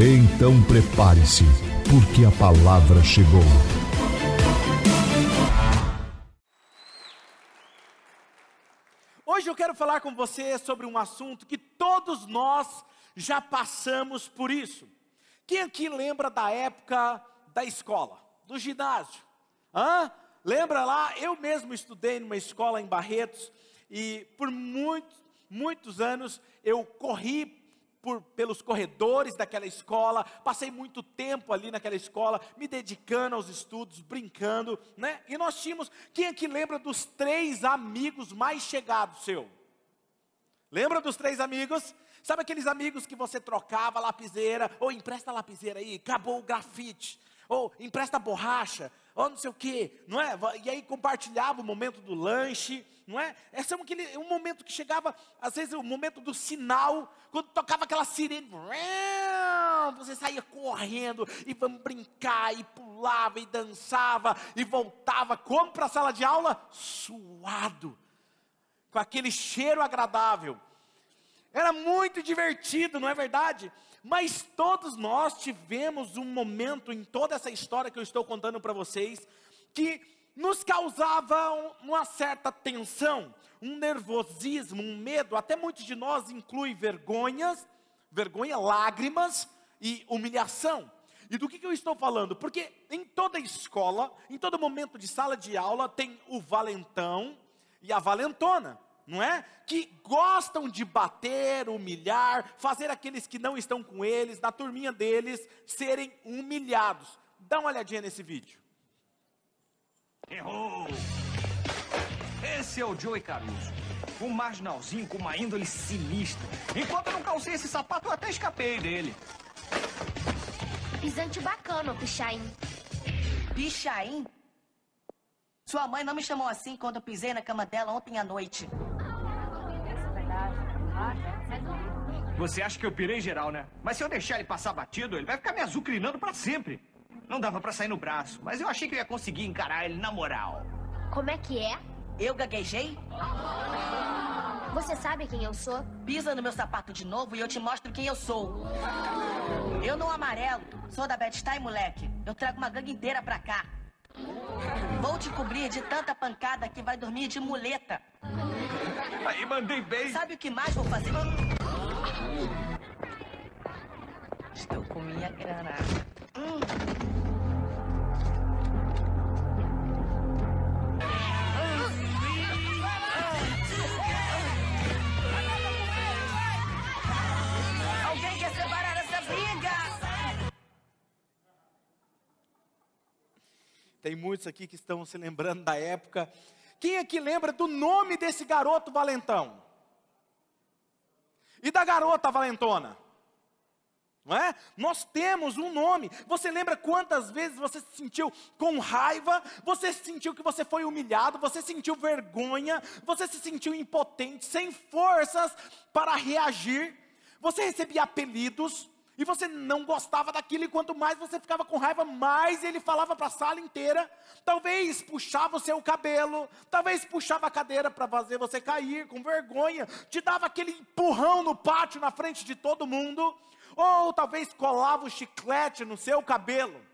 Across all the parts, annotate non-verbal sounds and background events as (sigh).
Então prepare-se, porque a palavra chegou. Hoje eu quero falar com você sobre um assunto que todos nós já passamos por isso. Quem aqui lembra da época da escola, do ginásio? Hã? Lembra lá? Eu mesmo estudei numa escola em Barretos e por muitos, muitos anos eu corri por, pelos corredores daquela escola, passei muito tempo ali naquela escola, me dedicando aos estudos, brincando, né? E nós tínhamos, quem aqui lembra dos três amigos mais chegados seu? Lembra dos três amigos? Sabe aqueles amigos que você trocava lapiseira, ou empresta lapiseira aí, acabou o grafite, ou empresta borracha, ou não sei o que, não é? E aí compartilhava o momento do lanche, não é? Esse é um, aquele, um momento que chegava, às vezes, o momento do sinal, quando tocava aquela sirene, você saía correndo, e vamos brincar, e pulava, e dançava, e voltava, como para a sala de aula? Suado, com aquele cheiro agradável. Era muito divertido, não é verdade? Mas todos nós tivemos um momento em toda essa história que eu estou contando para vocês, que nos causava uma certa tensão, um nervosismo, um medo, até muitos de nós inclui vergonhas, vergonha, lágrimas e humilhação. E do que, que eu estou falando? Porque em toda escola, em todo momento de sala de aula, tem o valentão e a valentona não é? Que gostam de bater, humilhar, fazer aqueles que não estão com eles, da turminha deles, serem humilhados. Dá uma olhadinha nesse vídeo. Errou! Esse é o Joey Caruso. Um marginalzinho com uma índole sinistra. Enquanto eu não calcei esse sapato, eu até escapei dele. Pisante bacana, Pichain. Pichain? Sua mãe não me chamou assim quando eu pisei na cama dela ontem à noite. Você acha que eu pirei geral, né? Mas se eu deixar ele passar batido, ele vai ficar me azucrinando para sempre. Não dava para sair no braço, mas eu achei que eu ia conseguir encarar ele na moral. Como é que é? Eu gaguejei? Você sabe quem eu sou? Pisa no meu sapato de novo e eu te mostro quem eu sou. Eu não amarelo, sou da Bad Style, moleque. Eu trago uma gangue inteira pra cá. Vou te cobrir de tanta pancada que vai dormir de muleta. Aí mandei bem. Sabe o que mais vou fazer? Estou com minha grana. Tem muitos aqui que estão se lembrando da época. Quem aqui lembra do nome desse garoto valentão? E da garota valentona? Não é? Nós temos um nome. Você lembra quantas vezes você se sentiu com raiva? Você sentiu que você foi humilhado? Você sentiu vergonha? Você se sentiu impotente, sem forças para reagir? Você recebia apelidos? e você não gostava daquilo, e quanto mais você ficava com raiva, mais ele falava para a sala inteira. Talvez puxava o seu cabelo, talvez puxava a cadeira para fazer você cair com vergonha, te dava aquele empurrão no pátio na frente de todo mundo, ou talvez colava o chiclete no seu cabelo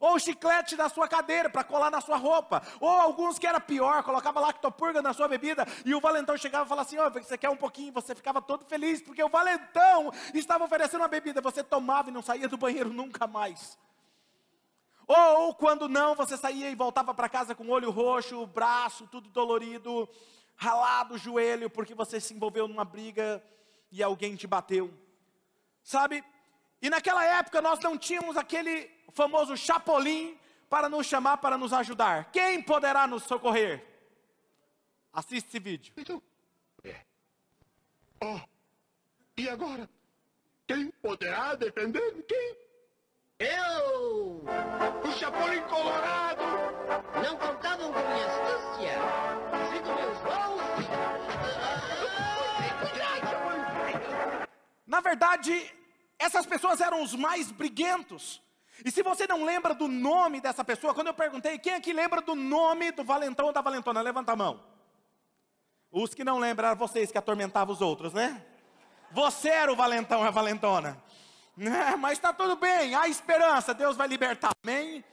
ou chiclete na sua cadeira para colar na sua roupa, ou alguns que era pior, colocava lactopurga na sua bebida, e o valentão chegava e falava assim: oh, você quer um pouquinho? Você ficava todo feliz, porque o valentão estava oferecendo uma bebida, você tomava e não saía do banheiro nunca mais. Ou quando não, você saía e voltava para casa com o olho roxo, o braço tudo dolorido, ralado o joelho, porque você se envolveu numa briga e alguém te bateu. Sabe? E naquela época nós não tínhamos aquele famoso Chapolin para nos chamar, para nos ajudar. Quem poderá nos socorrer? Assiste esse vídeo. Oh, e agora? Quem poderá defender quem? Eu! O Chapolin Colorado! Não contavam com minha astúcia! Sigo meus voos! Na verdade, essas pessoas eram os mais briguentos. E se você não lembra do nome dessa pessoa, quando eu perguntei quem aqui lembra do nome do valentão ou da valentona, levanta a mão. Os que não lembram eram vocês que atormentavam os outros, né? Você era o valentão a valentona. Né? Mas está tudo bem, há esperança, Deus vai libertar, amém?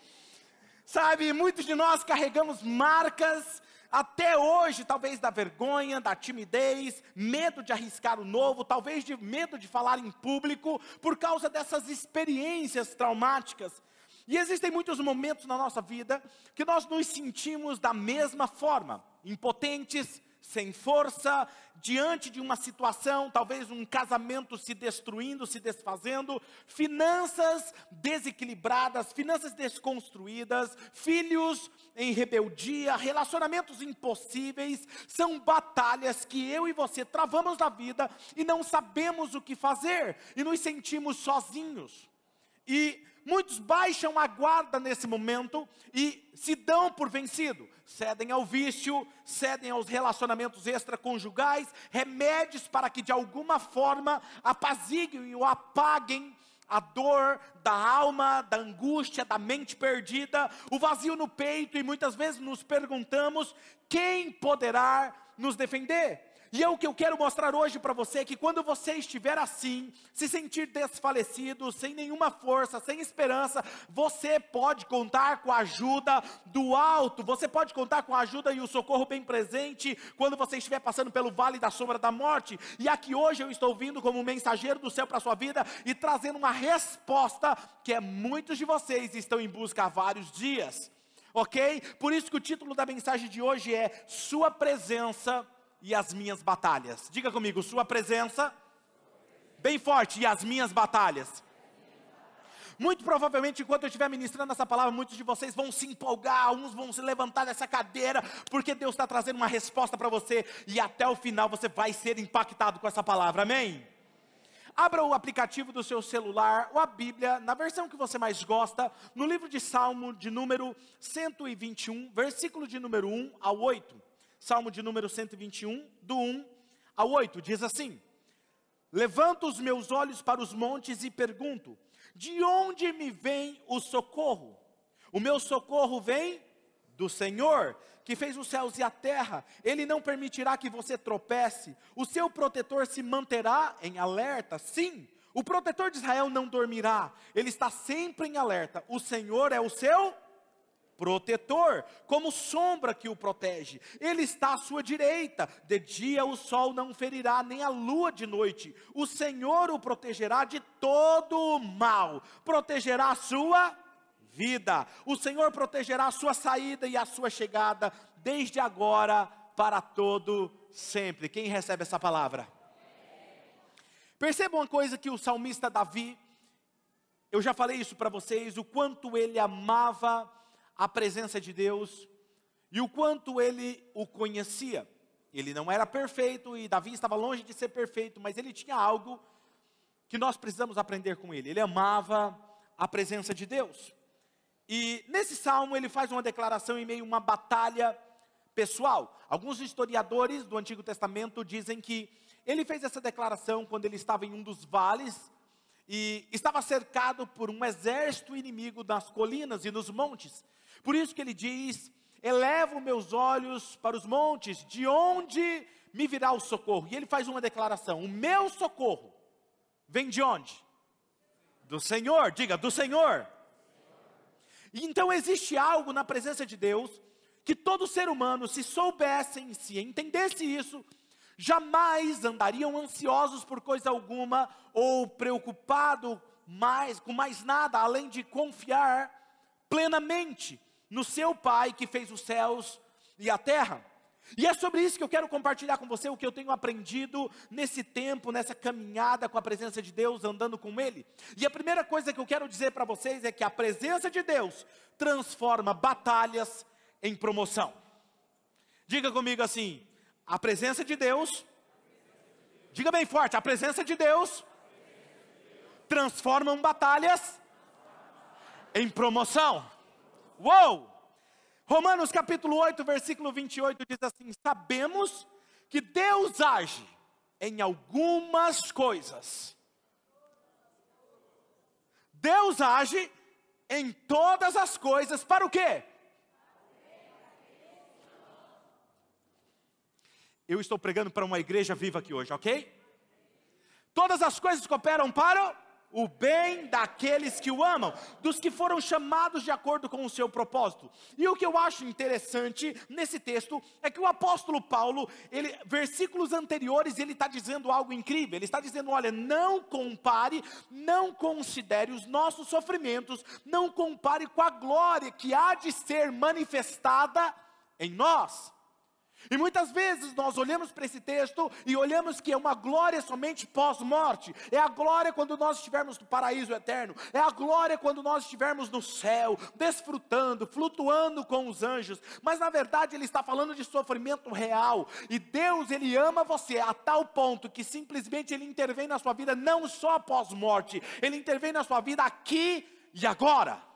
Sabe, muitos de nós carregamos marcas até hoje, talvez da vergonha, da timidez, medo de arriscar o novo, talvez de medo de falar em público, por causa dessas experiências traumáticas. E existem muitos momentos na nossa vida que nós nos sentimos da mesma forma, impotentes, sem força, diante de uma situação, talvez um casamento se destruindo, se desfazendo, finanças desequilibradas, finanças desconstruídas, filhos em rebeldia, relacionamentos impossíveis, são batalhas que eu e você travamos na vida e não sabemos o que fazer e nos sentimos sozinhos. E Muitos baixam a guarda nesse momento e se dão por vencido. Cedem ao vício, cedem aos relacionamentos extraconjugais, remédios para que de alguma forma apaziguem ou apaguem a dor da alma, da angústia, da mente perdida, o vazio no peito, e muitas vezes nos perguntamos: quem poderá nos defender? E é o que eu quero mostrar hoje para você: que quando você estiver assim, se sentir desfalecido, sem nenhuma força, sem esperança, você pode contar com a ajuda do alto, você pode contar com a ajuda e o socorro bem presente quando você estiver passando pelo vale da sombra da morte. E aqui hoje eu estou vindo como mensageiro do céu para a sua vida e trazendo uma resposta que é muitos de vocês estão em busca há vários dias. Ok? Por isso que o título da mensagem de hoje é Sua Presença e as minhas batalhas. Diga comigo, sua presença, bem forte, e as minhas batalhas. Muito provavelmente, enquanto eu estiver ministrando essa palavra, muitos de vocês vão se empolgar, uns vão se levantar dessa cadeira, porque Deus está trazendo uma resposta para você, e até o final você vai ser impactado com essa palavra, amém? Abra o aplicativo do seu celular ou a Bíblia, na versão que você mais gosta, no livro de Salmo de número 121, versículo de número 1 ao 8. Salmo de número 121, do 1 ao 8, diz assim: Levanto os meus olhos para os montes e pergunto: De onde me vem o socorro? O meu socorro vem do Senhor, que fez os céus e a terra. Ele não permitirá que você tropece. O seu protetor se manterá em alerta. Sim, o protetor de Israel não dormirá. Ele está sempre em alerta. O Senhor é o seu protetor, como sombra que o protege. Ele está à sua direita. De dia o sol não ferirá, nem a lua de noite. O Senhor o protegerá de todo o mal, protegerá a sua vida. O Senhor protegerá a sua saída e a sua chegada, desde agora para todo sempre. Quem recebe essa palavra? Perceba uma coisa que o salmista Davi, eu já falei isso para vocês, o quanto ele amava a presença de Deus e o quanto ele o conhecia. Ele não era perfeito e Davi estava longe de ser perfeito, mas ele tinha algo que nós precisamos aprender com ele. Ele amava a presença de Deus. E nesse salmo ele faz uma declaração em meio a uma batalha pessoal. Alguns historiadores do Antigo Testamento dizem que ele fez essa declaração quando ele estava em um dos vales e estava cercado por um exército inimigo nas colinas e nos montes. Por isso que ele diz: Elevo meus olhos para os montes, de onde me virá o socorro? E ele faz uma declaração: O meu socorro vem de onde? Do Senhor, diga, do Senhor. Então existe algo na presença de Deus que todo ser humano, se soubessem, se entendesse isso, jamais andariam ansiosos por coisa alguma ou preocupado mais com mais nada além de confiar plenamente no seu Pai que fez os céus e a terra. E é sobre isso que eu quero compartilhar com você o que eu tenho aprendido nesse tempo, nessa caminhada com a presença de Deus, andando com Ele. E a primeira coisa que eu quero dizer para vocês é que a presença de Deus transforma batalhas em promoção. Diga comigo assim: a presença de Deus, diga bem forte, a presença de Deus transformam batalhas em promoção. Uou! Romanos capítulo 8, versículo 28 diz assim: Sabemos que Deus age em algumas coisas. Deus age em todas as coisas para o quê? Eu estou pregando para uma igreja viva aqui hoje, ok? Todas as coisas cooperam para o bem daqueles que o amam, dos que foram chamados de acordo com o seu propósito. E o que eu acho interessante nesse texto é que o apóstolo Paulo, ele, versículos anteriores, ele está dizendo algo incrível. Ele está dizendo: olha, não compare, não considere os nossos sofrimentos, não compare com a glória que há de ser manifestada em nós. E muitas vezes nós olhamos para esse texto e olhamos que é uma glória somente pós-morte. É a glória quando nós estivermos no paraíso eterno. É a glória quando nós estivermos no céu, desfrutando, flutuando com os anjos. Mas na verdade ele está falando de sofrimento real. E Deus, ele ama você a tal ponto que simplesmente ele intervém na sua vida não só pós-morte, ele intervém na sua vida aqui e agora.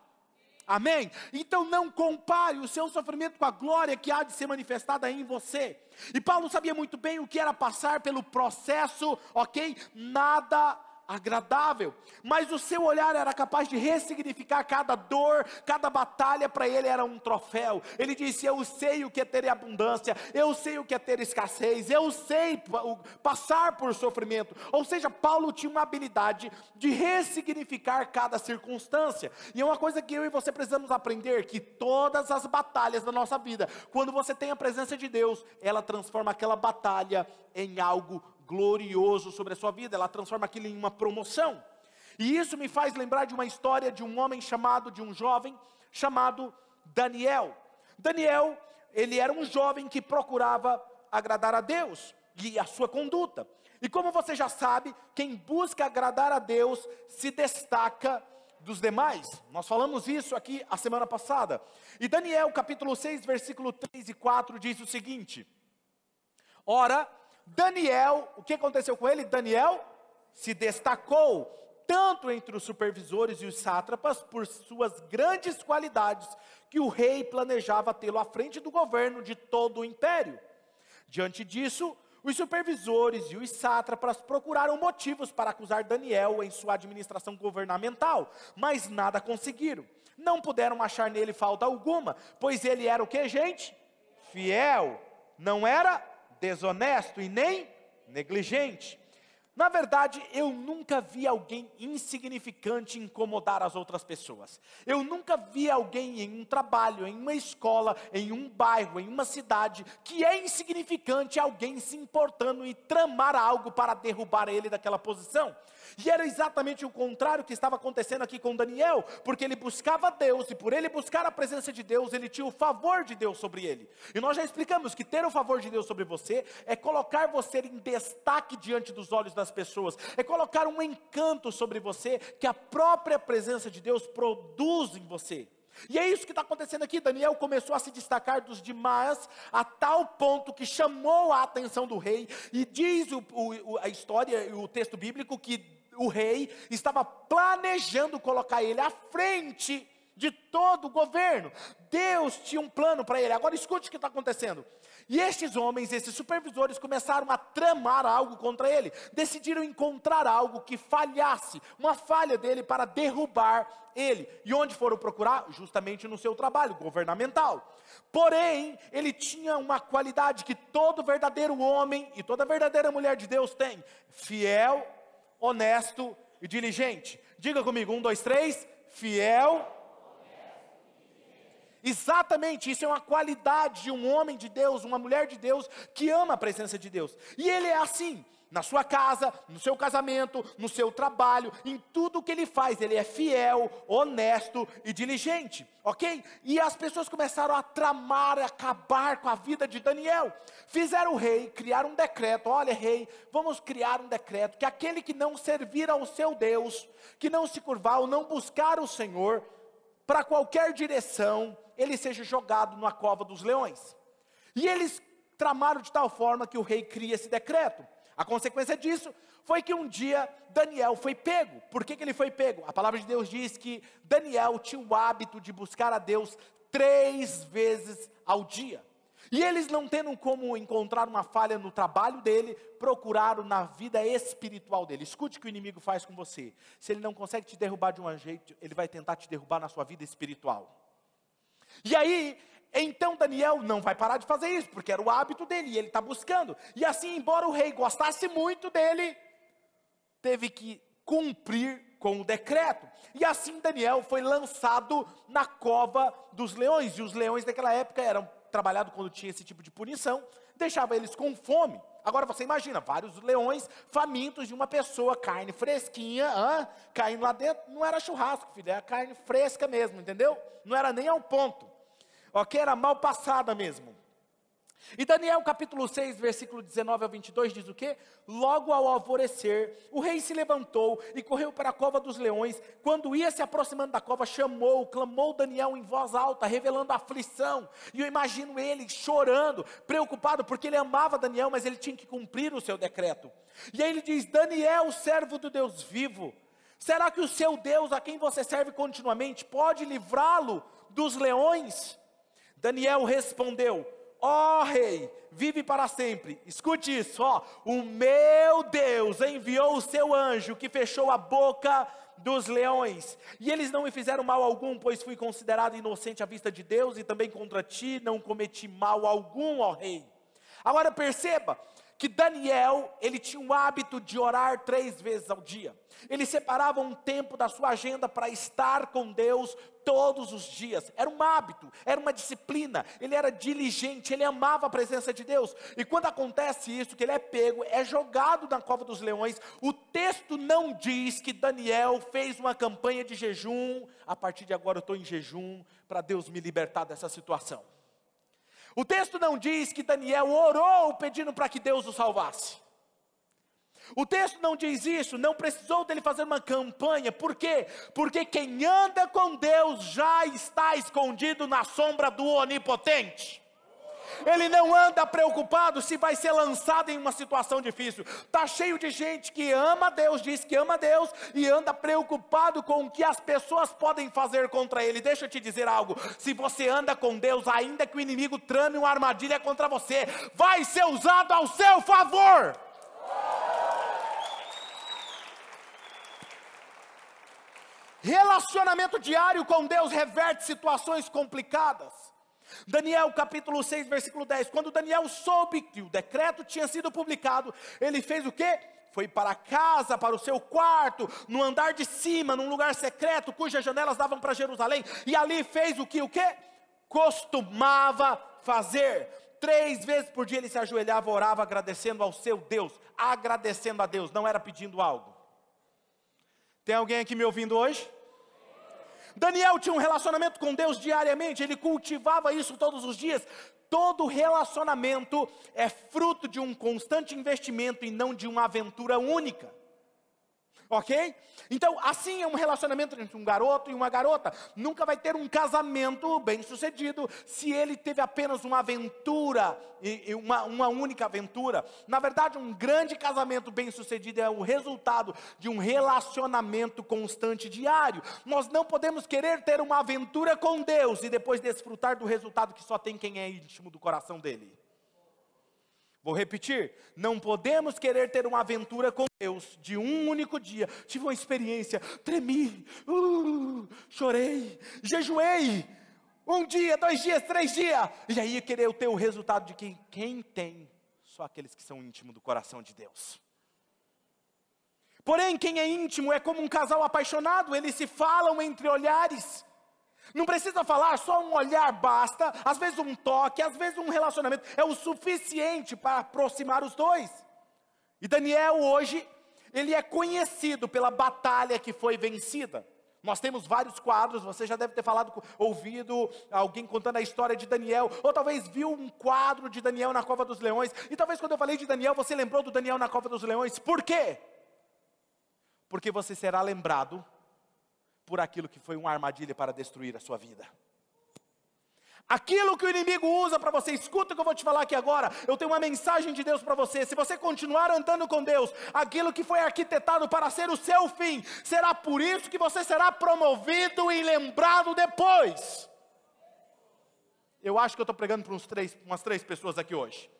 Amém? Então não compare o seu sofrimento com a glória que há de ser manifestada em você. E Paulo sabia muito bem o que era passar pelo processo, ok? Nada agradável, mas o seu olhar era capaz de ressignificar cada dor, cada batalha para ele era um troféu. Ele disse: Eu sei o que é ter abundância, eu sei o que é ter escassez, eu sei passar por sofrimento. Ou seja, Paulo tinha uma habilidade de ressignificar cada circunstância, e é uma coisa que eu e você precisamos aprender: que todas as batalhas da nossa vida, quando você tem a presença de Deus, ela transforma aquela batalha em algo glorioso sobre a sua vida, ela transforma aquilo em uma promoção. E isso me faz lembrar de uma história de um homem chamado, de um jovem chamado Daniel. Daniel, ele era um jovem que procurava agradar a Deus e a sua conduta. E como você já sabe, quem busca agradar a Deus se destaca dos demais. Nós falamos isso aqui a semana passada. E Daniel, capítulo 6, versículo 3 e 4 diz o seguinte: Ora, Daniel, o que aconteceu com ele? Daniel se destacou tanto entre os supervisores e os sátrapas por suas grandes qualidades, que o rei planejava tê-lo à frente do governo de todo o império. Diante disso, os supervisores e os sátrapas procuraram motivos para acusar Daniel em sua administração governamental, mas nada conseguiram. Não puderam achar nele falta alguma, pois ele era o que, gente? Fiel. Não era desonesto e nem negligente. Na verdade, eu nunca vi alguém insignificante incomodar as outras pessoas. Eu nunca vi alguém em um trabalho, em uma escola, em um bairro, em uma cidade, que é insignificante alguém se importando e tramar algo para derrubar ele daquela posição. E era exatamente o contrário que estava acontecendo aqui com Daniel, porque ele buscava Deus e por ele buscar a presença de Deus, ele tinha o favor de Deus sobre ele. E nós já explicamos que ter o favor de Deus sobre você é colocar você em destaque diante dos olhos das pessoas, é colocar um encanto sobre você que a própria presença de Deus produz em você. E é isso que está acontecendo aqui. Daniel começou a se destacar dos demais, a tal ponto que chamou a atenção do rei. E diz o, o, a história o texto bíblico que o rei estava planejando colocar ele à frente de todo o governo. Deus tinha um plano para ele. Agora escute o que está acontecendo. E estes homens, esses supervisores, começaram a tramar algo contra ele. Decidiram encontrar algo que falhasse, uma falha dele para derrubar ele. E onde foram procurar? Justamente no seu trabalho governamental. Porém, ele tinha uma qualidade que todo verdadeiro homem e toda verdadeira mulher de Deus tem: fiel honesto e diligente. Diga comigo, um, dois, três, fiel. Exatamente, isso é uma qualidade de um homem de Deus, uma mulher de Deus que ama a presença de Deus. E ele é assim na sua casa, no seu casamento, no seu trabalho, em tudo que ele faz, ele é fiel, honesto e diligente, ok? E as pessoas começaram a tramar, a acabar com a vida de Daniel. Fizeram o rei criar um decreto: olha, rei, vamos criar um decreto que aquele que não servir ao seu Deus, que não se curvar ou não buscar o Senhor, para qualquer direção, ele seja jogado na cova dos leões. E eles tramaram de tal forma que o rei cria esse decreto. A consequência disso foi que um dia Daniel foi pego. Por que, que ele foi pego? A palavra de Deus diz que Daniel tinha o hábito de buscar a Deus três vezes ao dia. E eles não tendo como encontrar uma falha no trabalho dele, procuraram na vida espiritual dele. Escute o que o inimigo faz com você. Se ele não consegue te derrubar de um jeito, ele vai tentar te derrubar na sua vida espiritual. E aí, então Daniel não vai parar de fazer isso, porque era o hábito dele, e ele está buscando. E assim, embora o rei gostasse muito dele, teve que cumprir com o decreto. E assim Daniel foi lançado na cova dos leões. E os leões daquela época eram trabalhados quando tinha esse tipo de punição, deixava eles com fome. Agora você imagina, vários leões famintos de uma pessoa, carne fresquinha, caindo lá dentro, não era churrasco, filho, era carne fresca mesmo, entendeu? Não era nem ao ponto. Ok? Era mal passada mesmo. E Daniel capítulo 6, versículo 19 ao 22 diz o que? Logo ao alvorecer, o rei se levantou e correu para a cova dos leões. Quando ia se aproximando da cova, chamou, clamou Daniel em voz alta, revelando aflição. E eu imagino ele chorando, preocupado, porque ele amava Daniel, mas ele tinha que cumprir o seu decreto. E aí ele diz: Daniel, servo do Deus vivo, será que o seu Deus, a quem você serve continuamente, pode livrá-lo dos leões? Daniel respondeu: ó oh, rei, vive para sempre. Escute isso, ó. O meu Deus enviou o seu anjo que fechou a boca dos leões, e eles não me fizeram mal algum, pois fui considerado inocente à vista de Deus, e também contra ti não cometi mal algum, ó rei. Agora perceba, que Daniel, ele tinha o hábito de orar três vezes ao dia. Ele separava um tempo da sua agenda para estar com Deus todos os dias. Era um hábito, era uma disciplina. Ele era diligente, ele amava a presença de Deus. E quando acontece isso, que ele é pego, é jogado na cova dos leões, o texto não diz que Daniel fez uma campanha de jejum. A partir de agora eu estou em jejum para Deus me libertar dessa situação. O texto não diz que Daniel orou pedindo para que Deus o salvasse. O texto não diz isso, não precisou dele fazer uma campanha, por quê? Porque quem anda com Deus já está escondido na sombra do Onipotente. Ele não anda preocupado se vai ser lançado em uma situação difícil. Está cheio de gente que ama Deus, diz que ama Deus e anda preocupado com o que as pessoas podem fazer contra ele. Deixa eu te dizer algo: se você anda com Deus, ainda que o inimigo trame uma armadilha contra você, vai ser usado ao seu favor. Relacionamento diário com Deus reverte situações complicadas. Daniel capítulo 6, versículo 10. Quando Daniel soube que o decreto tinha sido publicado, ele fez o quê? Foi para casa, para o seu quarto, no andar de cima, num lugar secreto, cujas janelas davam para Jerusalém, e ali fez o que o quê? Costumava fazer. Três vezes por dia ele se ajoelhava, orava, agradecendo ao seu Deus, agradecendo a Deus, não era pedindo algo. Tem alguém aqui me ouvindo hoje? Daniel tinha um relacionamento com Deus diariamente, ele cultivava isso todos os dias. Todo relacionamento é fruto de um constante investimento e não de uma aventura única ok? Então, assim é um relacionamento entre um garoto e uma garota. Nunca vai ter um casamento bem sucedido se ele teve apenas uma aventura, e uma, uma única aventura. Na verdade, um grande casamento bem sucedido é o resultado de um relacionamento constante diário. Nós não podemos querer ter uma aventura com Deus e depois desfrutar do resultado que só tem quem é íntimo do coração dele. Vou repetir: não podemos querer ter uma aventura com Deus de um único dia. Tive uma experiência, tremi, uh, chorei, jejuei. Um dia, dois dias, três dias. E aí querer ter o resultado de quem, quem tem, só aqueles que são íntimos do coração de Deus. Porém, quem é íntimo é como um casal apaixonado, eles se falam entre olhares. Não precisa falar, só um olhar basta, às vezes um toque, às vezes um relacionamento é o suficiente para aproximar os dois. E Daniel hoje, ele é conhecido pela batalha que foi vencida. Nós temos vários quadros, você já deve ter falado, ouvido alguém contando a história de Daniel, ou talvez viu um quadro de Daniel na cova dos leões, e talvez quando eu falei de Daniel, você lembrou do Daniel na cova dos leões. Por quê? Porque você será lembrado por aquilo que foi uma armadilha para destruir a sua vida. Aquilo que o inimigo usa para você, escuta o que eu vou te falar aqui agora. Eu tenho uma mensagem de Deus para você. Se você continuar andando com Deus, aquilo que foi arquitetado para ser o seu fim, será por isso que você será promovido e lembrado depois. Eu acho que eu estou pregando para três, umas três pessoas aqui hoje.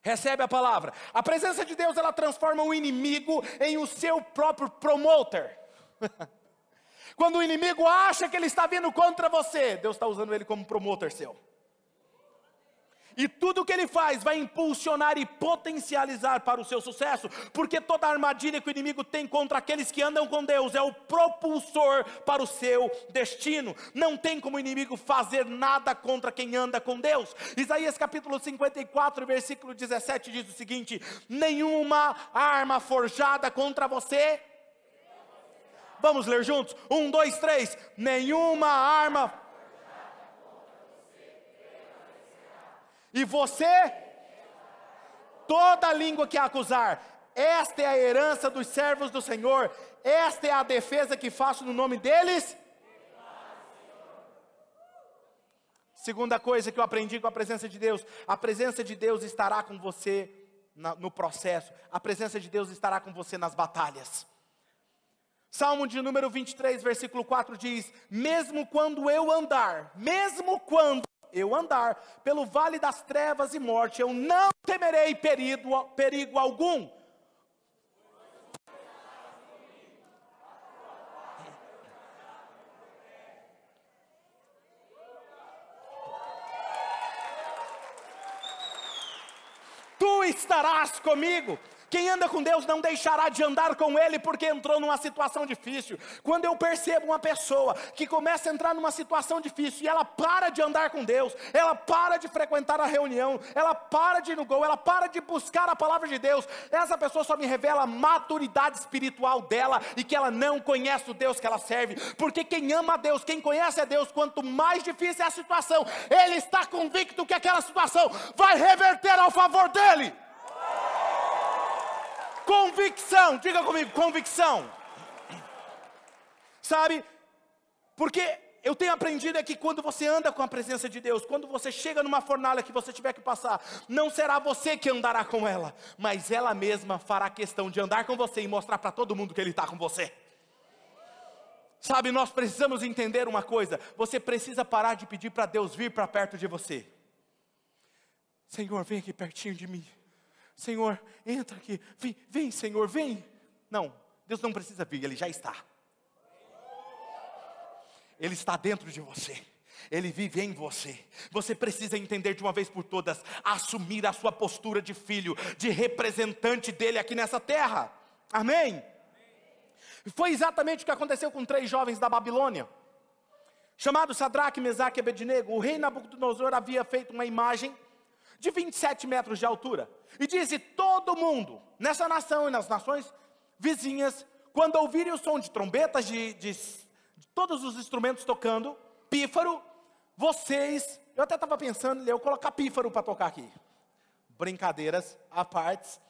Recebe a palavra. A presença de Deus ela transforma o inimigo em o seu próprio promoter. (laughs) Quando o inimigo acha que ele está vindo contra você, Deus está usando ele como promotor seu. E tudo que ele faz vai impulsionar e potencializar para o seu sucesso, porque toda armadilha que o inimigo tem contra aqueles que andam com Deus é o propulsor para o seu destino. Não tem como o inimigo fazer nada contra quem anda com Deus. Isaías capítulo 54, versículo 17 diz o seguinte: Nenhuma arma forjada contra você Vamos ler juntos? Um, dois, três. Nenhuma arma. E você? Toda língua que acusar. Esta é a herança dos servos do Senhor. Esta é a defesa que faço no nome deles. Segunda coisa que eu aprendi com a presença de Deus: a presença de Deus estará com você no processo, a presença de Deus estará com você nas batalhas. Salmo de número 23, versículo 4 diz: Mesmo quando eu andar, mesmo quando eu andar pelo vale das trevas e morte, eu não temerei perigo, perigo algum. Tu estarás comigo. Quem anda com Deus não deixará de andar com Ele porque entrou numa situação difícil. Quando eu percebo uma pessoa que começa a entrar numa situação difícil e ela para de andar com Deus, ela para de frequentar a reunião, ela para de ir no gol, ela para de buscar a palavra de Deus, essa pessoa só me revela a maturidade espiritual dela e que ela não conhece o Deus que ela serve. Porque quem ama a Deus, quem conhece a Deus, quanto mais difícil é a situação, ele está convicto que aquela situação vai reverter ao favor dele. Convicção, diga comigo, convicção. Sabe? Porque eu tenho aprendido é que quando você anda com a presença de Deus, quando você chega numa fornalha que você tiver que passar, não será você que andará com ela, mas ela mesma fará questão de andar com você e mostrar para todo mundo que Ele está com você. Sabe, nós precisamos entender uma coisa: você precisa parar de pedir para Deus vir para perto de você. Senhor, vem aqui pertinho de mim. Senhor, entra aqui, vem, vem, Senhor, vem. Não, Deus não precisa vir, Ele já está. Ele está dentro de você. Ele vive em você. Você precisa entender de uma vez por todas, assumir a sua postura de filho, de representante dele aqui nessa terra. Amém? Foi exatamente o que aconteceu com três jovens da Babilônia. Chamados Sadraque, Mesaque e Abednego, o rei Nabucodonosor havia feito uma imagem de 27 metros de altura. E diz: e todo mundo, nessa nação e nas nações vizinhas, quando ouvirem o som de trombetas, de, de, de todos os instrumentos tocando, pífaro, vocês, eu até estava pensando eu colocar pífaro para tocar aqui. Brincadeiras à parte.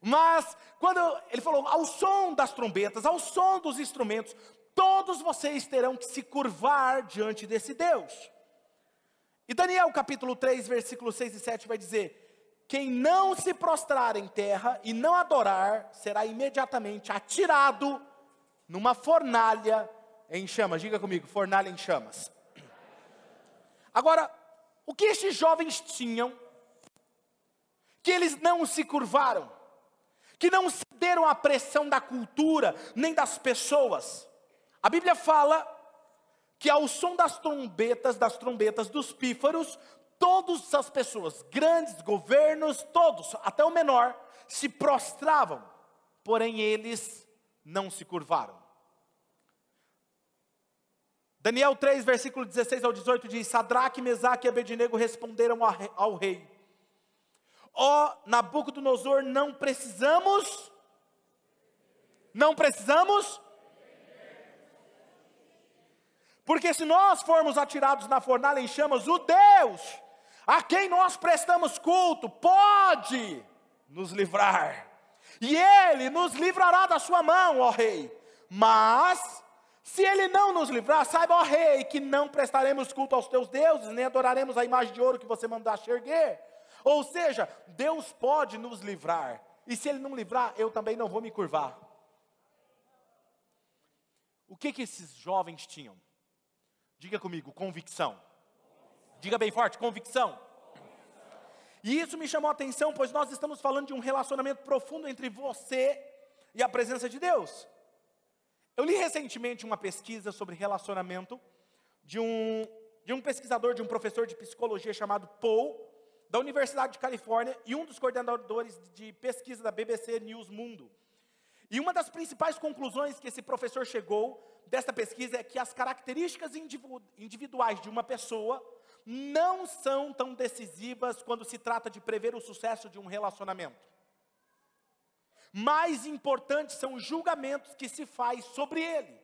Mas, quando ele falou, ao som das trombetas, ao som dos instrumentos, todos vocês terão que se curvar diante desse Deus. E Daniel capítulo 3, versículos 6 e 7 vai dizer: Quem não se prostrar em terra e não adorar, será imediatamente atirado numa fornalha em chamas. Diga comigo, fornalha em chamas. Agora, o que estes jovens tinham que eles não se curvaram, que não cederam à pressão da cultura, nem das pessoas? A Bíblia fala que ao som das trombetas, das trombetas dos pífaros, todas as pessoas, grandes governos, todos, até o menor, se prostravam, porém eles não se curvaram. Daniel 3, versículo 16 ao 18 diz: Sadraque, Mesaque e Abednego responderam ao rei: Ó oh, Nabucodonosor, não precisamos, não precisamos porque se nós formos atirados na fornalha em chamas, o Deus a quem nós prestamos culto pode nos livrar. E ele nos livrará da sua mão, ó rei. Mas Se ele não nos livrar, saiba, ó rei, que não prestaremos culto aos teus deuses, nem adoraremos a imagem de ouro que você mandaste erguer. Ou seja, Deus pode nos livrar, e se ele não livrar, eu também não vou me curvar. O que que esses jovens tinham? Diga comigo, convicção. Diga bem forte, convicção. E isso me chamou a atenção, pois nós estamos falando de um relacionamento profundo entre você e a presença de Deus. Eu li recentemente uma pesquisa sobre relacionamento de um, de um pesquisador, de um professor de psicologia chamado Paul, da Universidade de Califórnia, e um dos coordenadores de pesquisa da BBC News Mundo. E uma das principais conclusões que esse professor chegou dessa pesquisa é que as características individuais de uma pessoa não são tão decisivas quando se trata de prever o sucesso de um relacionamento. Mais importantes são os julgamentos que se faz sobre ele.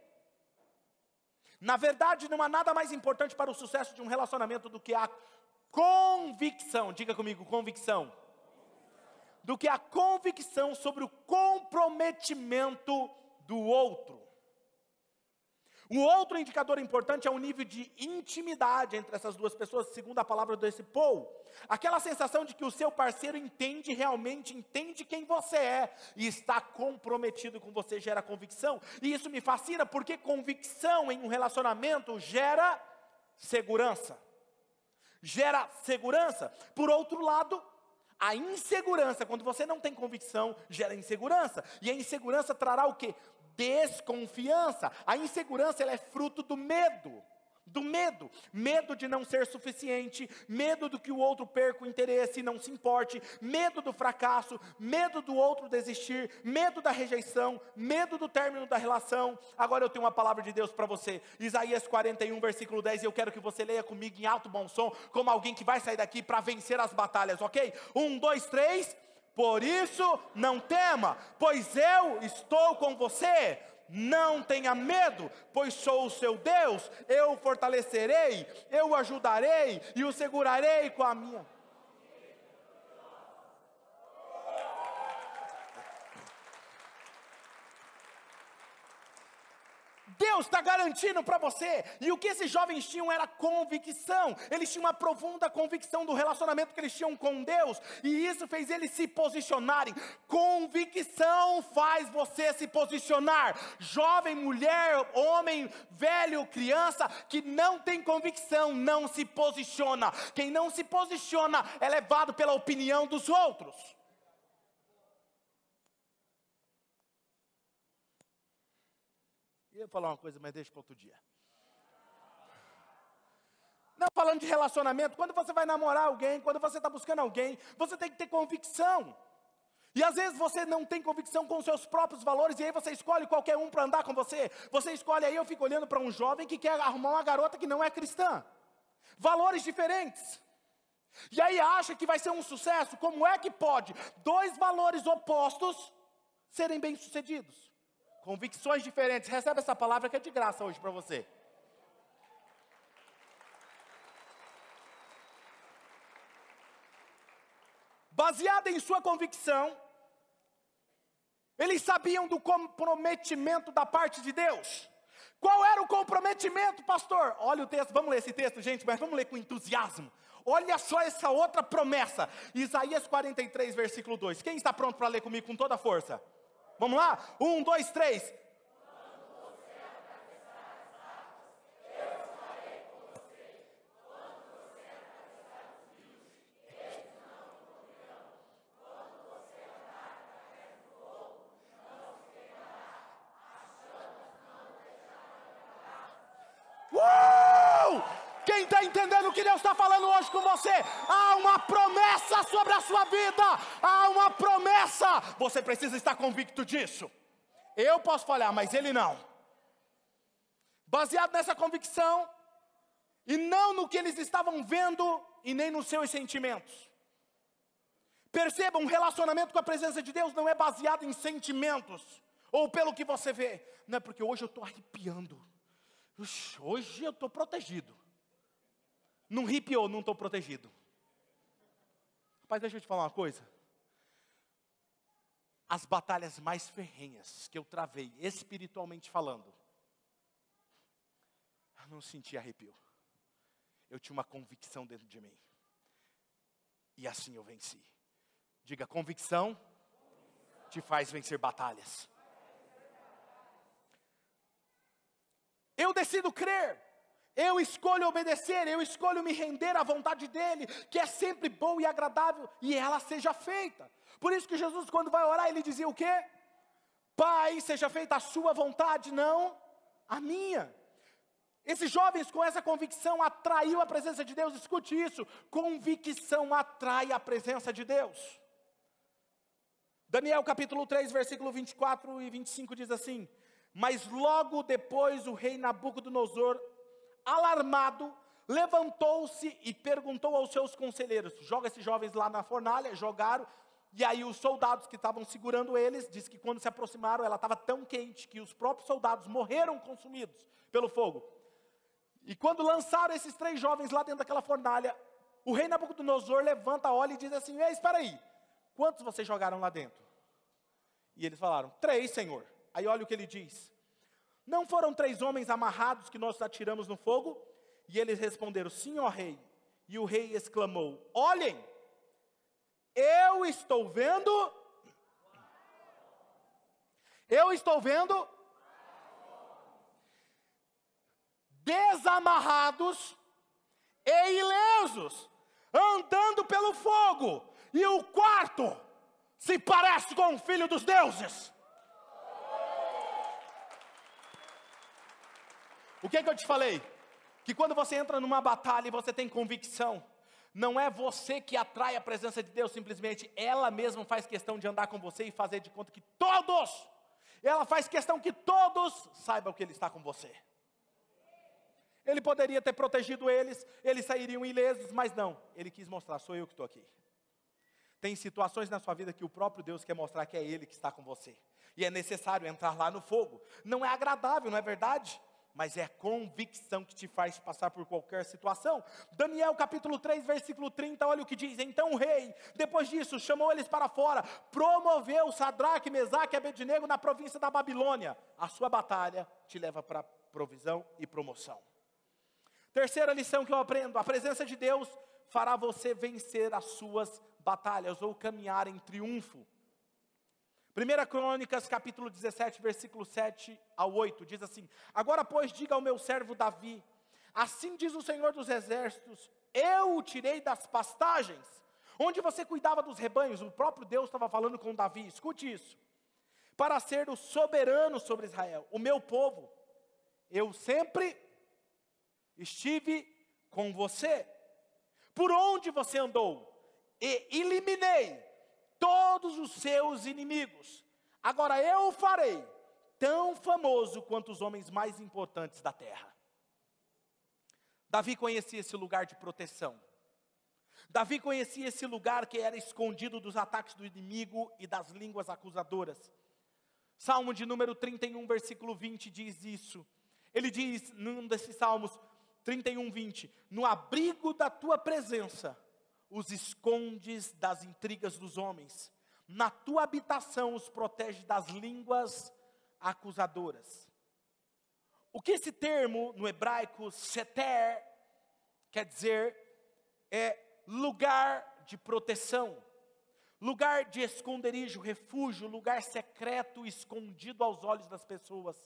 Na verdade, não há nada mais importante para o sucesso de um relacionamento do que a convicção, diga comigo, convicção. Do que a convicção sobre o comprometimento do outro. Um outro indicador importante é o nível de intimidade entre essas duas pessoas, segundo a palavra desse Paul. Aquela sensação de que o seu parceiro entende realmente, entende quem você é e está comprometido com você gera convicção. E isso me fascina porque convicção em um relacionamento gera segurança. Gera segurança. Por outro lado, a insegurança, quando você não tem convicção, gera insegurança. E a insegurança trará o quê? desconfiança. A insegurança ela é fruto do medo. Do medo, medo de não ser suficiente, medo do que o outro perca o interesse e não se importe, medo do fracasso, medo do outro desistir, medo da rejeição, medo do término da relação. Agora eu tenho uma palavra de Deus para você, Isaías 41, versículo 10, e eu quero que você leia comigo em alto bom som, como alguém que vai sair daqui para vencer as batalhas, ok? Um, dois, três. Por isso, não tema, pois eu estou com você. Não tenha medo, pois sou o seu Deus. Eu o fortalecerei, eu o ajudarei e o segurarei com a minha Deus está garantindo para você. E o que esses jovens tinham era convicção. Eles tinham uma profunda convicção do relacionamento que eles tinham com Deus. E isso fez eles se posicionarem. Convicção faz você se posicionar. Jovem, mulher, homem, velho, criança, que não tem convicção, não se posiciona. Quem não se posiciona é levado pela opinião dos outros. Eu ia falar uma coisa, mas deixa para outro dia. Não falando de relacionamento, quando você vai namorar alguém, quando você está buscando alguém, você tem que ter convicção. E às vezes você não tem convicção com os seus próprios valores, e aí você escolhe qualquer um para andar com você. Você escolhe, aí eu fico olhando para um jovem que quer arrumar uma garota que não é cristã. Valores diferentes. E aí acha que vai ser um sucesso. Como é que pode dois valores opostos serem bem-sucedidos? Convicções diferentes. Recebe essa palavra que é de graça hoje para você. Baseada em sua convicção, eles sabiam do comprometimento da parte de Deus. Qual era o comprometimento, pastor? Olha o texto, vamos ler esse texto, gente, mas vamos ler com entusiasmo. Olha só essa outra promessa. Isaías 43, versículo 2. Quem está pronto para ler comigo com toda a força? Vamos lá? Um, dois, três. Quem está entendendo o que Deus está falando hoje com você? Há uma promessa sobre a sua vida. Há uma promessa. Você precisa estar convicto disso. Eu posso falhar, mas ele não. Baseado nessa convicção, e não no que eles estavam vendo e nem nos seus sentimentos. Perceba, um relacionamento com a presença de Deus não é baseado em sentimentos ou pelo que você vê. Não é porque hoje eu estou arrepiando. hoje eu estou protegido. Não ripiou, não estou protegido. Rapaz, deixa eu te falar uma coisa. As batalhas mais ferrenhas que eu travei, espiritualmente falando, Eu não senti arrepio. Eu tinha uma convicção dentro de mim. E assim eu venci. Diga, convicção te faz vencer batalhas. Eu decido crer. Eu escolho obedecer, eu escolho me render à vontade dele, que é sempre boa e agradável, e ela seja feita. Por isso que Jesus, quando vai orar, ele dizia o quê? Pai, seja feita a sua vontade, não a minha. Esses jovens com essa convicção atraiu a presença de Deus, escute isso: convicção atrai a presença de Deus. Daniel capítulo 3, versículo 24 e 25 diz assim: Mas logo depois o rei Nabucodonosor alarmado, levantou-se e perguntou aos seus conselheiros: joga esses jovens lá na fornalha, jogaram, e aí os soldados que estavam segurando eles, diz que quando se aproximaram, ela estava tão quente que os próprios soldados morreram consumidos pelo fogo. E quando lançaram esses três jovens lá dentro daquela fornalha, o rei Nabucodonosor levanta, olha e diz assim: Ei, espera aí, quantos vocês jogaram lá dentro? E eles falaram: Três, senhor. Aí olha o que ele diz: não foram três homens amarrados que nós atiramos no fogo? E eles responderam: Sim, ó rei. E o rei exclamou: Olhem, eu estou vendo. Eu estou vendo. Desamarrados e ilesos, andando pelo fogo, e o quarto se parece com o filho dos deuses. O que, é que eu te falei? Que quando você entra numa batalha e você tem convicção, não é você que atrai a presença de Deus, simplesmente ela mesma faz questão de andar com você e fazer de conta que todos, ela faz questão que todos saibam que Ele está com você. Ele poderia ter protegido eles, eles sairiam ilesos, mas não, Ele quis mostrar: sou eu que estou aqui. Tem situações na sua vida que o próprio Deus quer mostrar que é Ele que está com você, e é necessário entrar lá no fogo. Não é agradável, não é verdade? Mas é convicção que te faz passar por qualquer situação. Daniel capítulo 3, versículo 30, olha o que diz: Então o rei, depois disso, chamou eles para fora, promoveu Sadraque, Mesaque e Abednego na província da Babilônia. A sua batalha te leva para provisão e promoção. Terceira lição que eu aprendo: a presença de Deus fará você vencer as suas batalhas ou caminhar em triunfo. 1 Crônicas, capítulo 17, versículo 7 ao 8, diz assim: Agora, pois, diga ao meu servo Davi: Assim diz o Senhor dos Exércitos: Eu o tirei das pastagens, onde você cuidava dos rebanhos. O próprio Deus estava falando com Davi, escute isso. Para ser o soberano sobre Israel, o meu povo. Eu sempre estive com você. Por onde você andou? E eliminei todos os seus inimigos. Agora eu o farei tão famoso quanto os homens mais importantes da terra. Davi conhecia esse lugar de proteção. Davi conhecia esse lugar que era escondido dos ataques do inimigo e das línguas acusadoras. Salmo de número 31, versículo 20 diz isso. Ele diz num desses salmos 31, 20: No abrigo da tua presença os escondes das intrigas dos homens, na tua habitação os protege das línguas acusadoras. O que esse termo no hebraico seter quer dizer é lugar de proteção, lugar de esconderijo, refúgio, lugar secreto, escondido aos olhos das pessoas.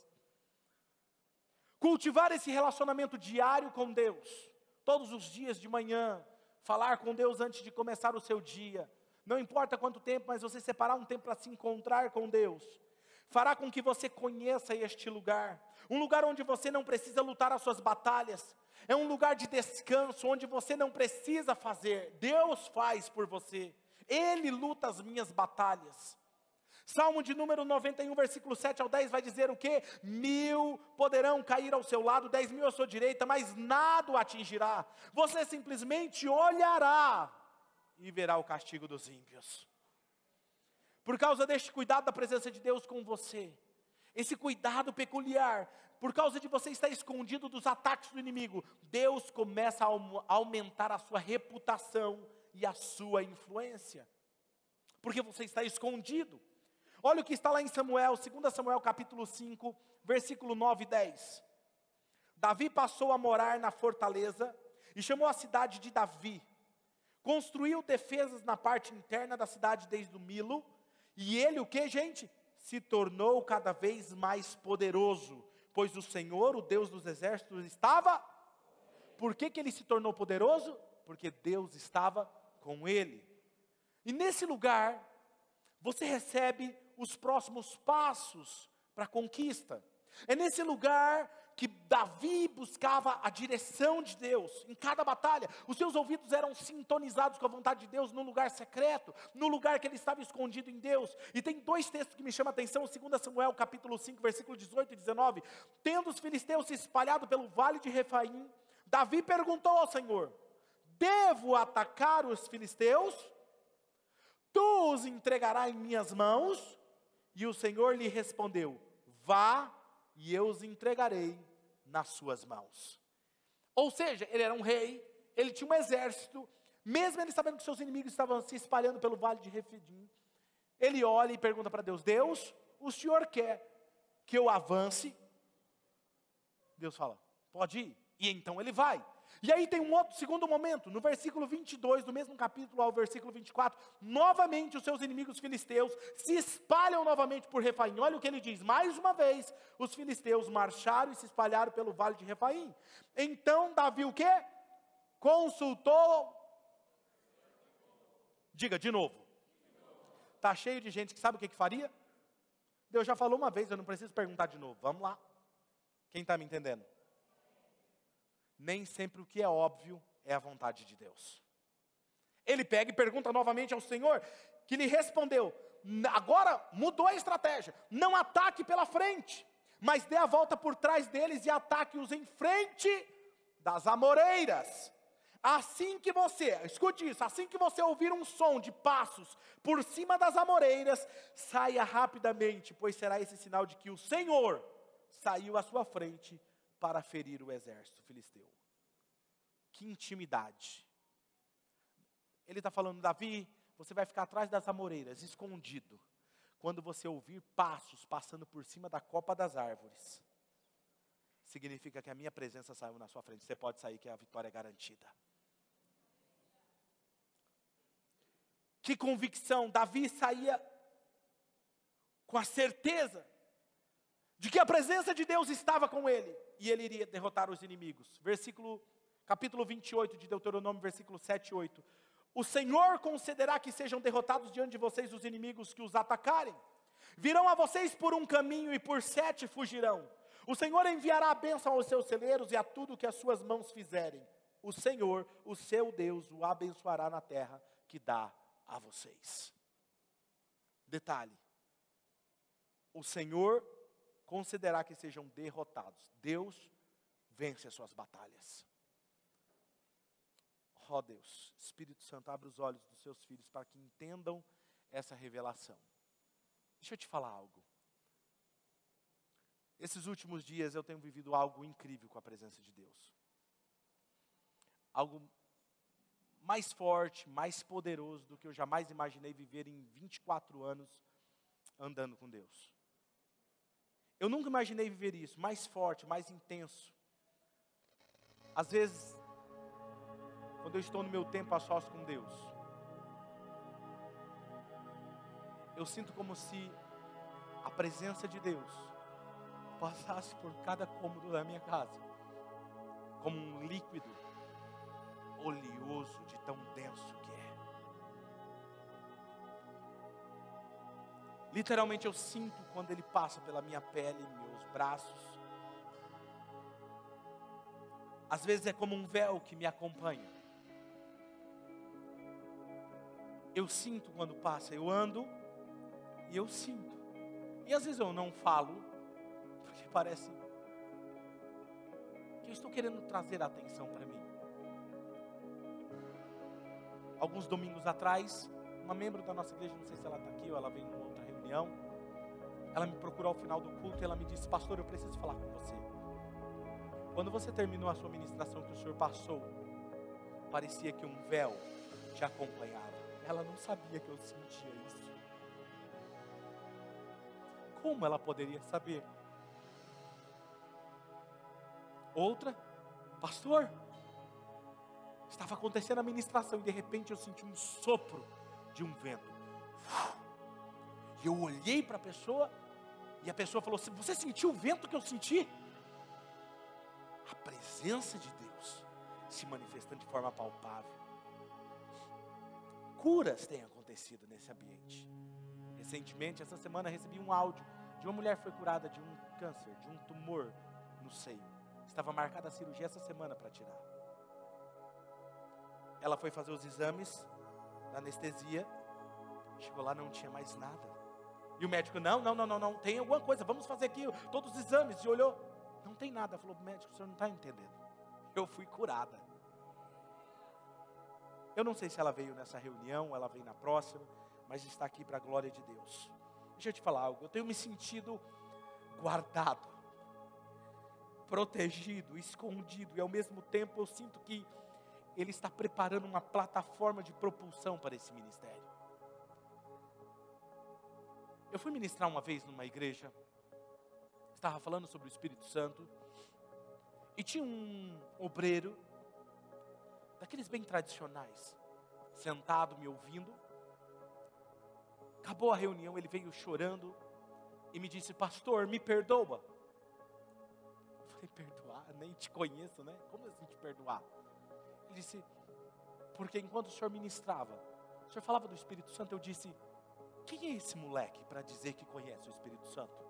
Cultivar esse relacionamento diário com Deus, todos os dias de manhã, falar com Deus antes de começar o seu dia. Não importa quanto tempo, mas você separar um tempo para se encontrar com Deus. Fará com que você conheça este lugar. Um lugar onde você não precisa lutar as suas batalhas. É um lugar de descanso, onde você não precisa fazer. Deus faz por você. Ele luta as minhas batalhas. Salmo de número 91, versículo 7 ao 10 vai dizer o que? Mil poderão cair ao seu lado, dez mil à sua direita, mas nada o atingirá. Você simplesmente olhará e verá o castigo dos ímpios. Por causa deste cuidado da presença de Deus com você, esse cuidado peculiar, por causa de você estar escondido dos ataques do inimigo, Deus começa a aumentar a sua reputação e a sua influência, porque você está escondido. Olha o que está lá em Samuel, 2 Samuel capítulo 5, versículo 9 e 10. Davi passou a morar na fortaleza e chamou a cidade de Davi. Construiu defesas na parte interna da cidade desde o Milo. E ele, o que, gente? Se tornou cada vez mais poderoso, pois o Senhor, o Deus dos exércitos, estava. Por que, que ele se tornou poderoso? Porque Deus estava com ele. E nesse lugar, você recebe os próximos passos para a conquista. É nesse lugar que Davi buscava a direção de Deus em cada batalha. Os seus ouvidos eram sintonizados com a vontade de Deus no lugar secreto, no lugar que ele estava escondido em Deus. E tem dois textos que me chamam a atenção, 2 Samuel capítulo 5, versículo 18 e 19. Tendo os filisteus se espalhado pelo vale de Refaim, Davi perguntou ao Senhor: Devo atacar os filisteus? Tu os entregarás em minhas mãos? E o Senhor lhe respondeu: Vá e eu os entregarei nas suas mãos. Ou seja, ele era um rei, ele tinha um exército, mesmo ele sabendo que seus inimigos estavam se espalhando pelo vale de Refidim, ele olha e pergunta para Deus: Deus, o senhor quer que eu avance? Deus fala: pode ir. E então ele vai. E aí tem um outro segundo momento, no versículo 22 do mesmo capítulo ao versículo 24, novamente os seus inimigos filisteus se espalham novamente por Refaim. Olha o que ele diz: mais uma vez os filisteus marcharam e se espalharam pelo vale de Refaim. Então Davi o quê? Consultou. Diga de novo. Está cheio de gente que sabe o que, que faria? Deus já falou uma vez, eu não preciso perguntar de novo. Vamos lá. Quem está me entendendo? Nem sempre o que é óbvio é a vontade de Deus. Ele pega e pergunta novamente ao Senhor, que lhe respondeu: agora mudou a estratégia, não ataque pela frente, mas dê a volta por trás deles e ataque-os em frente das amoreiras. Assim que você, escute isso, assim que você ouvir um som de passos por cima das amoreiras, saia rapidamente, pois será esse sinal de que o Senhor saiu à sua frente para ferir o exército filisteu. Que intimidade. Ele está falando, Davi, você vai ficar atrás das amoreiras, escondido. Quando você ouvir passos passando por cima da copa das árvores, significa que a minha presença saiu na sua frente. Você pode sair, que a vitória é garantida. Que convicção! Davi saía com a certeza de que a presença de Deus estava com ele e ele iria derrotar os inimigos. Versículo capítulo 28 de Deuteronômio, versículo 7 e 8. O Senhor concederá que sejam derrotados diante de vocês os inimigos que os atacarem. Virão a vocês por um caminho e por sete fugirão. O Senhor enviará a bênção aos seus celeiros e a tudo que as suas mãos fizerem. O Senhor, o seu Deus, o abençoará na terra que dá a vocês. Detalhe: o Senhor concederá que sejam derrotados. Deus vence as suas batalhas. Ó oh Deus, Espírito Santo, abre os olhos dos seus filhos para que entendam essa revelação. Deixa eu te falar algo. Esses últimos dias eu tenho vivido algo incrível com a presença de Deus. Algo mais forte, mais poderoso do que eu jamais imaginei viver em 24 anos andando com Deus. Eu nunca imaginei viver isso, mais forte, mais intenso. Às vezes, quando eu estou no meu tempo a sós com Deus, eu sinto como se a presença de Deus passasse por cada cômodo da minha casa, como um líquido oleoso de tão denso Literalmente eu sinto quando ele passa pela minha pele, meus braços. Às vezes é como um véu que me acompanha. Eu sinto quando passa, eu ando e eu sinto. E às vezes eu não falo, porque parece que eu estou querendo trazer a atenção para mim. Alguns domingos atrás, uma membro da nossa igreja, não sei se ela está aqui ou ela vem numa outra reunião, ela me procurou ao final do culto e ela me disse: Pastor, eu preciso falar com você. Quando você terminou a sua ministração que o Senhor passou, parecia que um véu te acompanhava. Ela não sabia que eu sentia isso. Como ela poderia saber? Outra, pastor, estava acontecendo a ministração e de repente eu senti um sopro de um vento. E eu olhei para a pessoa e a pessoa falou assim: Você sentiu o vento que eu senti? A presença de Deus se manifestando de forma palpável. Curas têm acontecido nesse ambiente. Recentemente, essa semana, recebi um áudio de uma mulher que foi curada de um câncer, de um tumor no seio. Estava marcada a cirurgia essa semana para tirar. Ela foi fazer os exames da anestesia. Chegou lá, não tinha mais nada. E o médico, não, não, não, não, não, tem alguma coisa, vamos fazer aqui todos os exames. E olhou, não tem nada. Falou, médico, o senhor não está entendendo. Eu fui curada. Eu não sei se ela veio nessa reunião, ela vem na próxima, mas está aqui para a glória de Deus. Deixa eu te falar algo, eu tenho me sentido guardado, protegido, escondido, e ao mesmo tempo eu sinto que Ele está preparando uma plataforma de propulsão para esse ministério. Eu fui ministrar uma vez numa igreja, estava falando sobre o Espírito Santo, e tinha um obreiro, daqueles bem tradicionais, sentado me ouvindo. Acabou a reunião, ele veio chorando e me disse: Pastor, me perdoa. Eu falei: Perdoar? Nem te conheço, né? Como assim te perdoar? Ele disse: Porque enquanto o senhor ministrava, o senhor falava do Espírito Santo, eu disse: quem é esse moleque para dizer que conhece o Espírito Santo?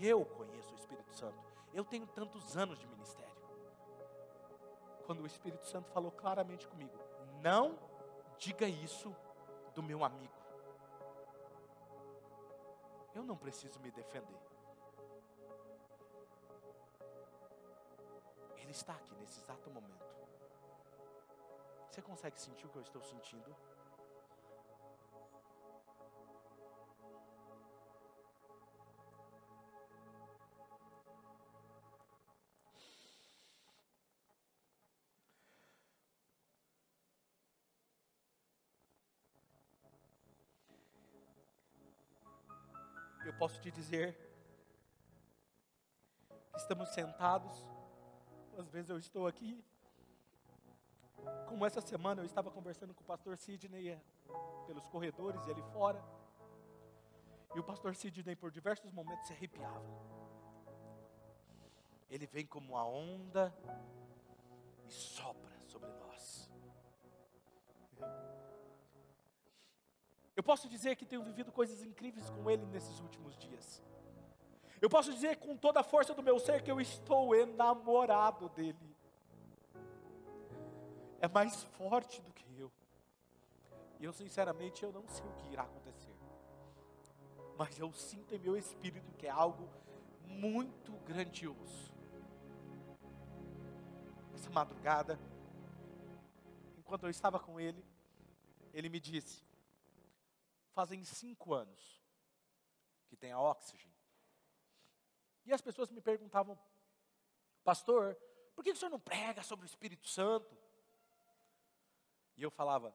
Eu conheço o Espírito Santo. Eu tenho tantos anos de ministério. Quando o Espírito Santo falou claramente comigo: Não diga isso do meu amigo. Eu não preciso me defender. Ele está aqui nesse exato momento. Você consegue sentir o que eu estou sentindo? Posso te dizer que estamos sentados, às vezes eu estou aqui, como essa semana eu estava conversando com o pastor Sidney eh, pelos corredores e ali fora, e o pastor Sidney por diversos momentos se arrepiava. Ele vem como uma onda e sopra sobre nós. Eu posso dizer que tenho vivido coisas incríveis com Ele nesses últimos dias. Eu posso dizer com toda a força do meu ser que eu estou enamorado dEle. É mais forte do que eu. E eu, sinceramente, eu não sei o que irá acontecer. Mas eu sinto em meu espírito que é algo muito grandioso. Essa madrugada, enquanto eu estava com ele, ele me disse: fazem cinco anos que tem a oxigênio. E as pessoas me perguntavam, pastor, por que o senhor não prega sobre o Espírito Santo? E eu falava,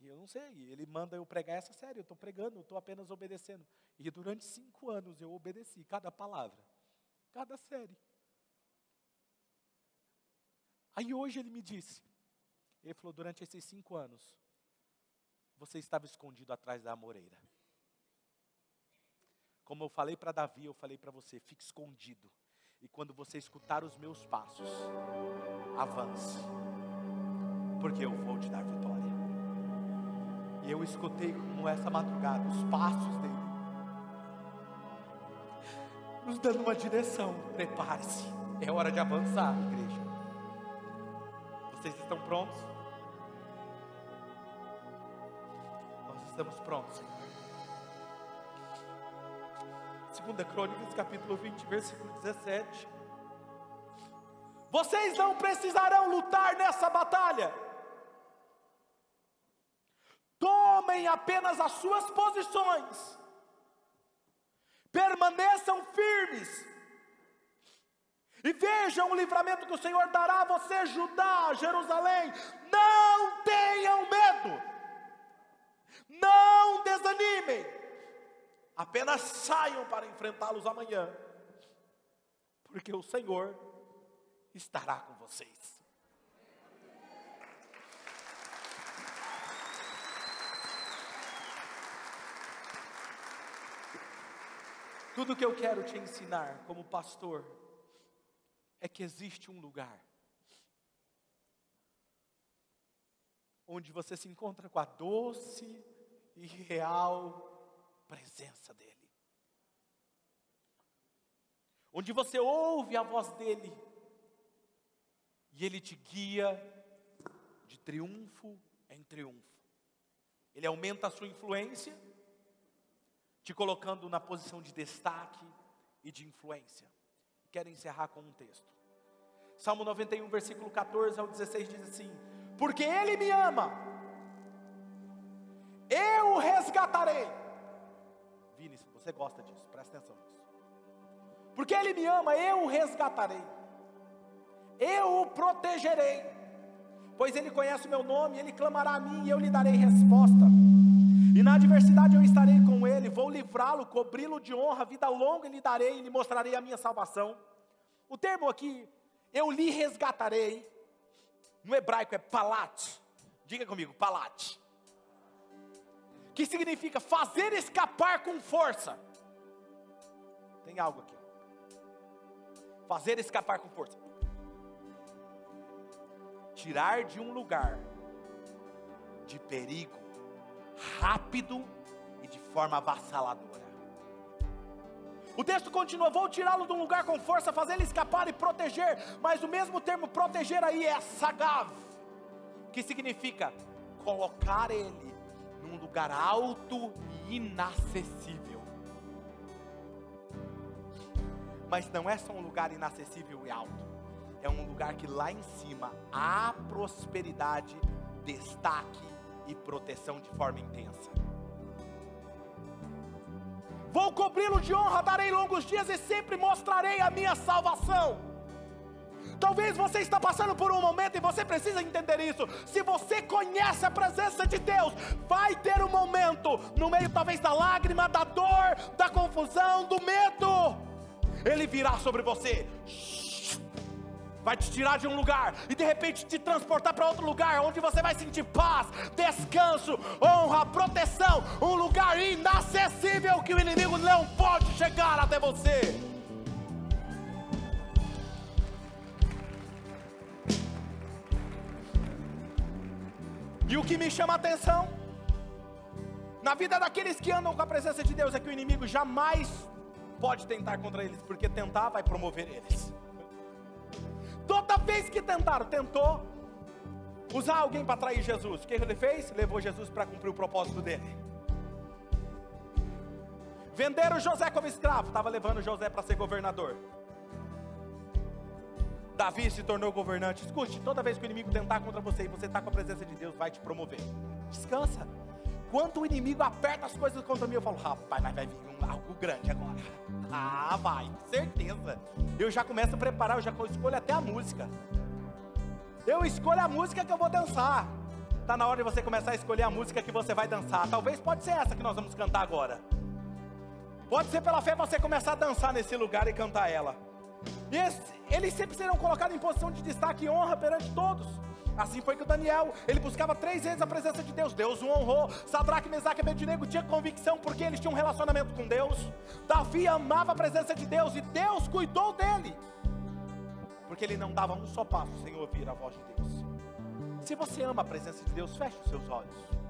eu não sei, ele manda eu pregar essa série, eu estou pregando, eu estou apenas obedecendo. E durante cinco anos eu obedeci cada palavra, cada série. Aí hoje ele me disse, ele falou, durante esses cinco anos, você estava escondido atrás da amoreira. Como eu falei para Davi, eu falei para você, fique escondido. E quando você escutar os meus passos, avance. Porque eu vou te dar vitória. E eu escutei como essa madrugada os passos dele. Nos dando uma direção. Prepare-se. É hora de avançar, igreja. Vocês estão prontos? Estamos prontos. Segunda Crônicas, capítulo 20, versículo 17. Vocês não precisarão lutar nessa batalha. Tomem apenas as suas posições. Permaneçam firmes. E vejam o livramento que o Senhor dará a você, Judá, Jerusalém. Não tenham medo. Não desanimem, apenas saiam para enfrentá-los amanhã, porque o Senhor estará com vocês. Tudo que eu quero te ensinar como pastor é que existe um lugar onde você se encontra com a doce e real presença dele. Onde você ouve a voz dele e ele te guia de triunfo em triunfo. Ele aumenta a sua influência te colocando na posição de destaque e de influência. Quero encerrar com um texto. Salmo 91, versículo 14 ao 16 diz assim: Porque Ele me ama, eu o resgatarei. Vini, você gosta disso, presta atenção nisso. Porque Ele me ama, eu o resgatarei, eu o protegerei, pois Ele conhece o meu nome, Ele clamará a mim e eu lhe darei resposta. E na adversidade eu estarei com ele, vou livrá-lo, cobri-lo de honra, vida longa lhe darei e lhe mostrarei a minha salvação. O termo aqui, eu lhe resgatarei, no hebraico é palat. Diga comigo, palat. Que significa fazer escapar com força. Tem algo aqui. Fazer escapar com força. Tirar de um lugar de perigo rápido e de forma avassaladora. O texto continua: vou tirá-lo de um lugar com força, fazer ele escapar e proteger. Mas o mesmo termo proteger aí é sagav, que significa colocar ele num lugar alto e inacessível. Mas não é só um lugar inacessível e alto, é um lugar que lá em cima há prosperidade, destaque e proteção de forma intensa. Vou cobri-lo de honra, darei longos dias e sempre mostrarei a minha salvação. Talvez você está passando por um momento e você precisa entender isso. Se você conhece a presença de Deus, vai ter um momento no meio talvez da lágrima, da dor, da confusão, do medo. Ele virá sobre você vai te tirar de um lugar e de repente te transportar para outro lugar, onde você vai sentir paz, descanso, honra, proteção, um lugar inacessível que o inimigo não pode chegar até você. E o que me chama a atenção na vida daqueles que andam com a presença de Deus é que o inimigo jamais pode tentar contra eles, porque tentar vai promover eles. Toda vez que tentaram, tentou usar alguém para trair Jesus. O que ele fez? Levou Jesus para cumprir o propósito dele. Venderam José como escravo, estava levando José para ser governador. Davi se tornou governante. Escute, toda vez que o inimigo tentar contra você e você está com a presença de Deus, vai te promover. Descansa. Quando o inimigo aperta as coisas contra mim, eu falo, rapaz, mas vai vir um, algo grande agora. (laughs) Ah, vai, certeza. Eu já começo a preparar, eu já escolho até a música. Eu escolho a música que eu vou dançar. Está na hora de você começar a escolher a música que você vai dançar. Talvez pode ser essa que nós vamos cantar agora. Pode ser pela fé você começar a dançar nesse lugar e cantar ela. Eles sempre serão colocados em posição de destaque e honra perante todos. Assim foi que o Daniel, ele buscava três vezes a presença de Deus. Deus o honrou. Sadraque, Mesaque e Abednego tinham convicção porque eles tinham um relacionamento com Deus. Davi amava a presença de Deus e Deus cuidou dele. Porque ele não dava um só passo sem ouvir a voz de Deus. Se você ama a presença de Deus, feche os seus olhos.